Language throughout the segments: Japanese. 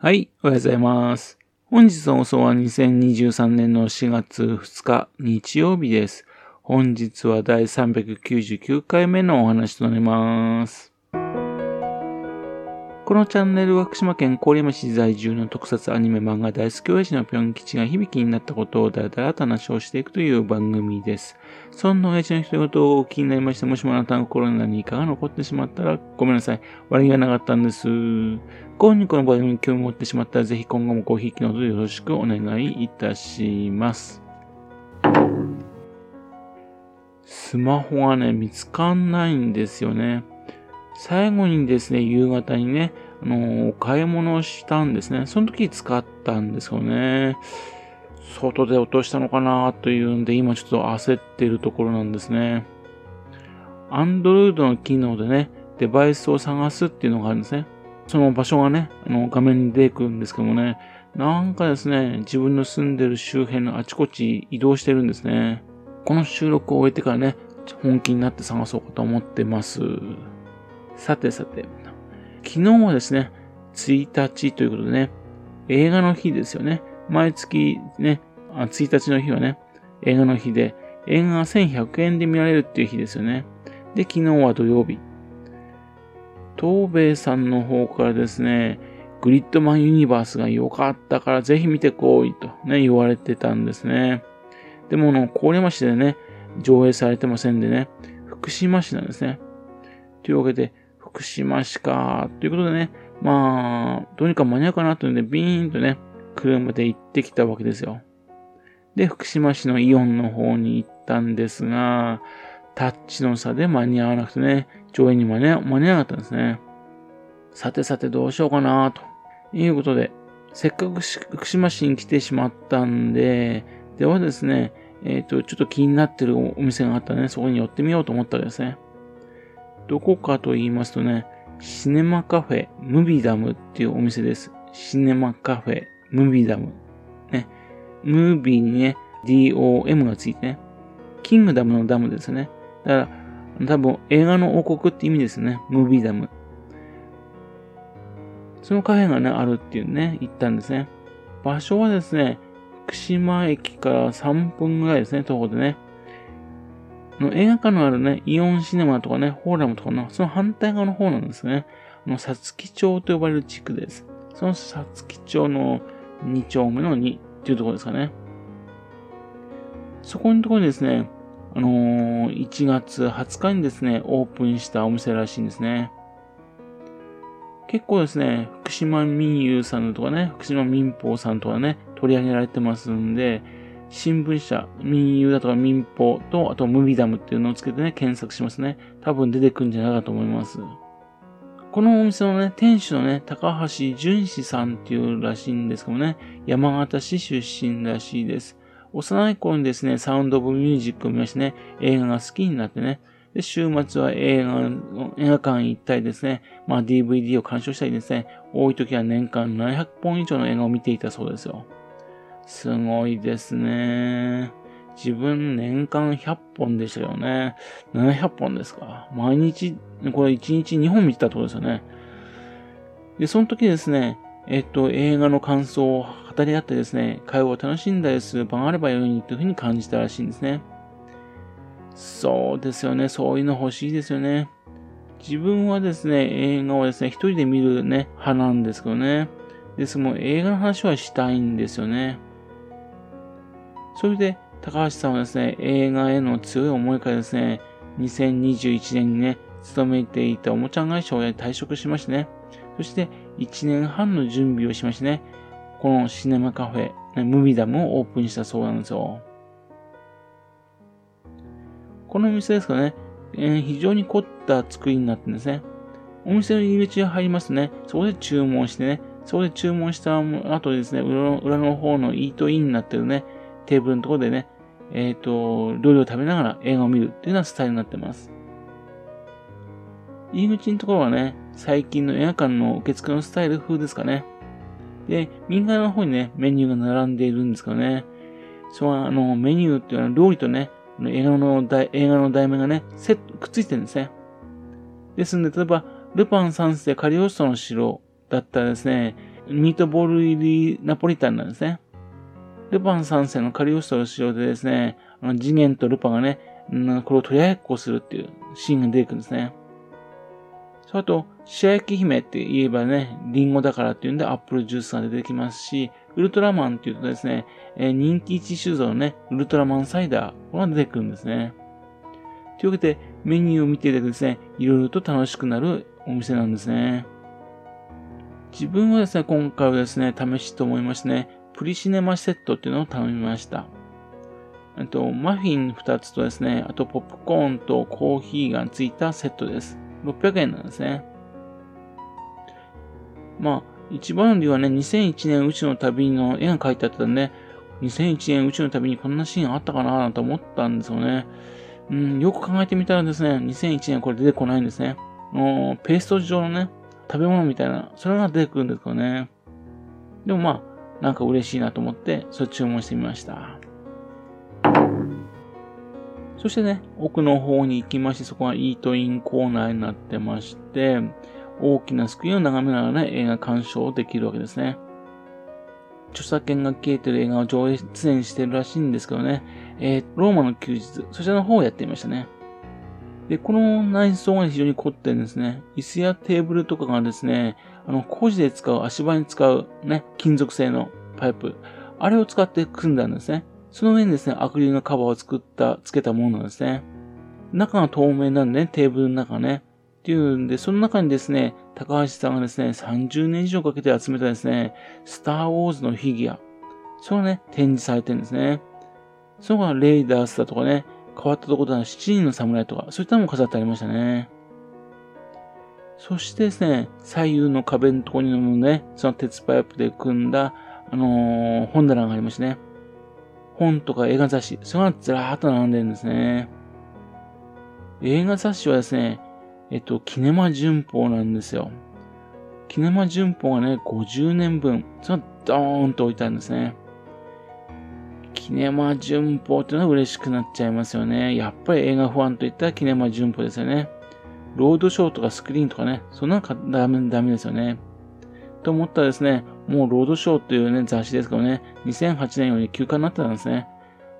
はい、おはようございます。本日の放送は2023年の4月2日日曜日です。本日は第399回目のお話となります。このチャンネルは福島県郡山市在住の特撮アニメ漫画大好き親父のぴょん吉が響きになったことをだらだらと話をしていくという番組です。そんな親父の一言を気になりまして、もしもあなたの心に何かが残ってしまったらごめんなさい。悪気がなかったんです。今にこの番組に興味を持ってしまったら、ぜひ今後もごひいきのほどよろしくお願いいたします。スマホがね、見つかんないんですよね。最後にですね、夕方にね、あのお買い物をしたんですね。その時使ったんですよね。外で落としたのかなというんで、今ちょっと焦ってるところなんですね。Android の機能でね、デバイスを探すっていうのがあるんですね。その場所がね、あの画面に出てくるんですけどもね、なんかですね、自分の住んでる周辺のあちこち移動してるんですね。この収録を終えてからね、本気になって探そうかと思ってます。さてさて、昨日はですね、1日ということでね、映画の日ですよね。毎月ね、あ1日の日はね、映画の日で、映画が1100円で見られるっていう日ですよね。で、昨日は土曜日。東米さんの方からですね、グリッドマンユニバースが良かったからぜひ見てこいとね、言われてたんですね。でも、あの、郡山市でね、上映されてませんでね、福島市なんですね。というわけで、福島市か、ということでね、まあ、どうにか間に合うかなというので、ビーンとね、車で行ってきたわけですよ。で、福島市のイオンの方に行ったんですが、タッチの差で間に合わなくてね、上映に間に合わなかったんですね。さてさてどうしようかな、ということで、せっかく福島市に来てしまったんで、ではですね、えっ、と、ちょっと気になってるお店があったらね、そこに寄ってみようと思ったわけですね。どこかと言いますとね、シネマカフェムビダムっていうお店です。シネマカフェムビダム。ね。ムービーにね、DOM がついてね。キングダムのダムですね。だから、多分映画の王国って意味ですね。ムービーダム。そのカフェがね、あるっていうね、行ったんですね。場所はですね、福島駅から3分ぐらいですね、徒歩でね。の映画館のあるね、イオンシネマとかね、ホーラムとかの、その反対側の方なんですね。あの、さつき町と呼ばれる地区です。そのさつき町の2丁目の2っていうところですかね。そこのところにですね、あのー1月20日にですね、オープンしたお店らしいんですね。結構ですね、福島民友さんとかね、福島民放さんとかね、取り上げられてますんで、新聞社、民友だとか民放と、あとムビダムっていうのをつけてね、検索しますね。多分出てくるんじゃないかと思います。このお店のね、店主のね、高橋淳史さんっていうらしいんですけどね、山形市出身らしいです。幼い頃にですね、サウンドオブミュージックを見ましてね、映画が好きになってね、で週末は映画の、映画館行ったりですね、まあ DVD を鑑賞したりですね、多い時は年間700本以上の映画を見ていたそうですよ。すごいですね。自分年間100本でしたよね。700本ですか。毎日、これ1日2本見てたってことですよね。で、その時ですね、えっと、映画の感想を語り合ってですね、会話を楽しんだりする場があればよいというふうに感じたらしいんですね。そうですよね。そういうの欲しいですよね。自分はですね、映画をですね、一人で見るね、派なんですけどね。ですも映画の話はしたいんですよね。それで、高橋さんはですね、映画への強い思いからですね、2021年にね、勤めていたおもちゃ会社を退職しましてね、そして1年半の準備をしましてね、このシネマカフェ、ムビダムをオープンしたそうなんですよ。このお店ですかね、えー非常に凝った作りになってるんですね。お店の入り口が入りますね、そこで注文してね、そこで注文した後ですね、裏の裏の方のイートインになってるね、テーブルのところでね、えっ、と、料理を食べながら映画を見るっていうようなスタイルになってます。入り口のところはね、最近の映画館の受付のスタイル風ですかね。で、右側の方にね、メニューが並んでいるんですけどね、そのあの、メニューっていうのは料理とね、映画の題、映画の題名がね、セット、くっついてるんですね。ですんで、例えば、ルパン三世カリオストの城だったらですね、ミートボール入りナポリタンなんですね。ルパン三世のカリオストの使用でですね、あの次元とルパンがね、んこれを取り合いっこするっていうシーンが出てくるんですね。それと、白雪姫って言えばね、リンゴだからっていうんでアップルジュースが出てきますし、ウルトラマンっていうとですね、えー、人気一酒造のね、ウルトラマンサイダー、これが出てくるんですね。というわけで、メニューを見ていただくですね、いろいろと楽しくなるお店なんですね。自分はですね、今回はですね、試しと思いましてね、プリシネマセットっていうのを頼みました。えっと、マフィン2つとですね、あとポップコーンとコーヒーがついたセットです。600円なんですね。まあ、一番理はね、2001年宇宙の旅の絵が描いてあったんで、2001年宇宙の旅にこんなシーンあったかななんて思ったんですよね。うん、よく考えてみたらですね、2001年これ出てこないんですね。ペースト状のね、食べ物みたいな、それが出てくるんですけどね。でもまあ、なんか嬉しいなと思って、それ注文してみました。そしてね、奥の方に行きまして、そこはイートインコーナーになってまして、大きなスクリーンを眺めながらね、映画鑑賞できるわけですね。著作権が消えてる映画を上映出演してるらしいんですけどね、えー、ローマの休日、そちらの方をやっていましたね。で、この内装が非常に凝ってるんですね。椅子やテーブルとかがですね、あの、工事で使う、足場に使うね、金属製のパイプ、あれを使って組んだんですね。その上にですね、アクリルのカバーを作った、付けたものなんですね。中が透明なんでね、テーブルの中ね。っていうんで、その中にですね、高橋さんがですね、30年以上かけて集めたですね、スターウォーズのフィギュア。それがね、展示されてるんですね。その他レイダースだとかね、変わったところでは7人の侍とか、そういったのも飾ってありましたね。そしてですね、左右の壁のところにもね、その鉄パイプで組んだ、あのー、本棚がありましてね。本とか映画雑誌、それがずらーっと並んでるんですね。映画雑誌はですね、えっと、キネマ旬報なんですよ。キネマ旬報がね、50年分、それがドーンと置いてあるんですね。キネマ旬報っていうのは嬉しくなっちゃいますよね。やっぱり映画ファンといったらキネマ旬報ですよね。ロードショーとかスクリーンとかね、そんなのダメ、ダメですよね。と思ったらですね、もうロードショーというね、雑誌ですけどね、2008年より休暇になってたんですね。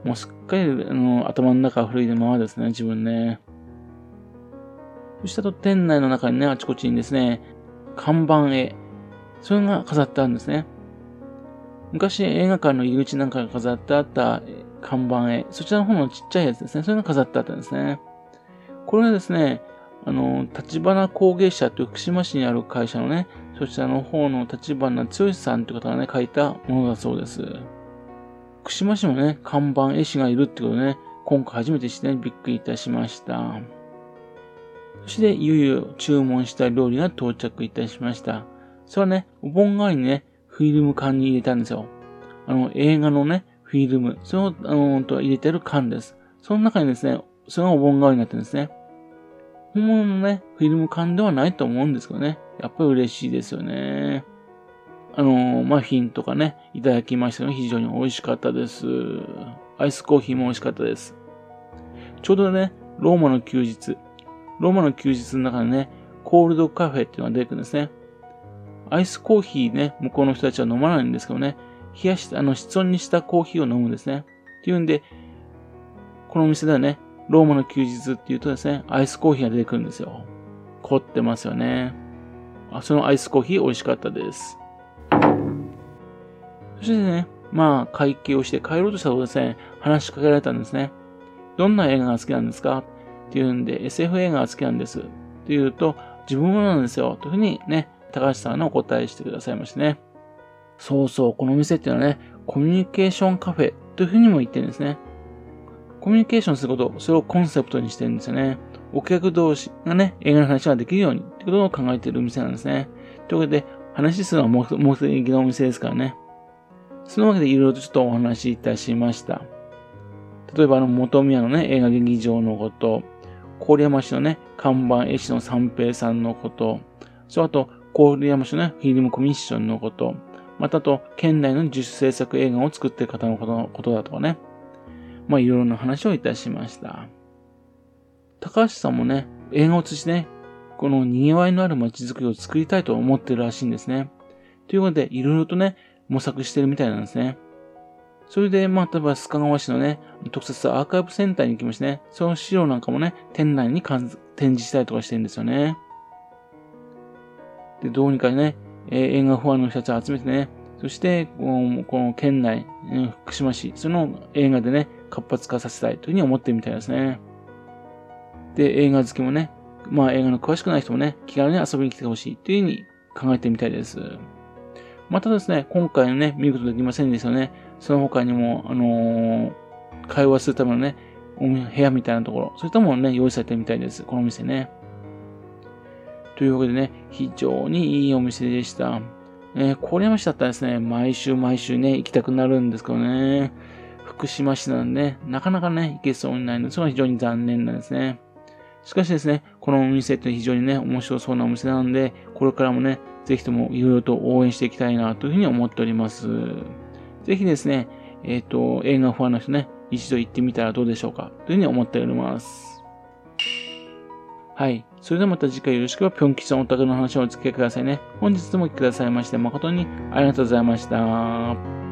もうすっかり、あの、頭の中古いままですね、自分ね。そしたと店内の中にね、あちこちにですね、看板絵、それが飾ってあるんですね。昔映画館の入り口なんかが飾ってあった看板絵、そちらの方のちっちゃいやつですね、それが飾ってあったんですね。これはですね、あの、立花工芸社という福島市にある会社のね、そちらの方の立花剛さんという方がね、書いたものだそうです。福島市もね、看板絵師がいるってことね、今回初めて知って、ね、びっくりいたしました。そして、いよいよ注文した料理が到着いたしました。それはね、お盆代わりにね、フィルム缶に入れたんですよ。あの、映画のね、フィルム、それを、あの、と入れてる缶です。その中にですね、それがお盆代わりになってるんですね。本物のね、フィルム缶ではないと思うんですけどね。やっぱり嬉しいですよね。あの、マフィンとかね、いただきましたの非常に美味しかったです。アイスコーヒーも美味しかったです。ちょうどね、ローマの休日。ローマの休日の中でね、コールドカフェっていうのが出てくるんですね。アイスコーヒーね、向こうの人たちは飲まないんですけどね、冷やして、あの、室温にしたコーヒーを飲むんですね。っていうんで、このお店ではね、ローマの休日っていうとですね、アイスコーヒーが出てくるんですよ。凝ってますよね。あそのアイスコーヒー美味しかったです。そしてね、まあ、会計をして帰ろうとしたとですね、話しかけられたんですね。どんな映画が好きなんですかっていうんで、SF 映画が好きなんです。って言うと、自分もなんですよ。というふうにね、高橋さんのお答えしてくださいましてね。そうそう、この店っていうのはね、コミュニケーションカフェというふうにも言ってるんですね。コミュニケーションすること、それをコンセプトにしてるんですよね。お客同士がね、映画の話ができるようにってことを考えている店なんですね。というわけで、話するのは目的のお店ですからね。そのわけでいろいろとちょっとお話しいたしました。例えばあの、元宮のね、映画劇場のこと、郡山市のね、看板絵師の三平さんのこと、そあと、郡山市のね、フィルムコミッションのこと、またと、県内の自主制作映画を作ってる方のことだとかね。まあ、いろいろな話をいたしました。高橋さんもね、映画を通じてね、この賑わいのある街づくりを作りたいと思ってるらしいんですね。ということで、いろいろとね、模索してるみたいなんですね。それで、まあ、例えば、須賀川市のね、特設アーカイブセンターに行きましてね、その資料なんかもね、店内に展示したりとかしてるんですよね。で、どうにかね、えー、映画ファンの人たちを集めてね、そして、このこの県内、福島市、その映画でね、活発化させたいというふうに思ってるみたいですね。で、映画好きもね、まあ映画の詳しくない人もね、気軽に遊びに来てほしいというふうに考えてみたいです。またですね、今回のね、見事できませんでしたね。その他にも、あのー、会話するためのね、部屋みたいなところ、そういったもね、用意されてみたいです。このお店ね。というわけでね、非常にいいお店でした。えー、郡山市だったらですね、毎週毎週ね、行きたくなるんですけどね、福島市なんで、なかなかね、行けそうにないので、それは非常に残念なんですね。しかしですね、このお店って非常にね、面白そうなお店なので、これからもね、ぜひともいろいろと応援していきたいなというふうに思っております。ぜひですね、えっ、ー、と、映画ファンの人ね、一度行ってみたらどうでしょうかというふうに思っております。はい。それではまた次回よろしくは、ぴょん吉さんお宅の話をお付けくださいね。本日もお聞きくださいまして誠にありがとうございました。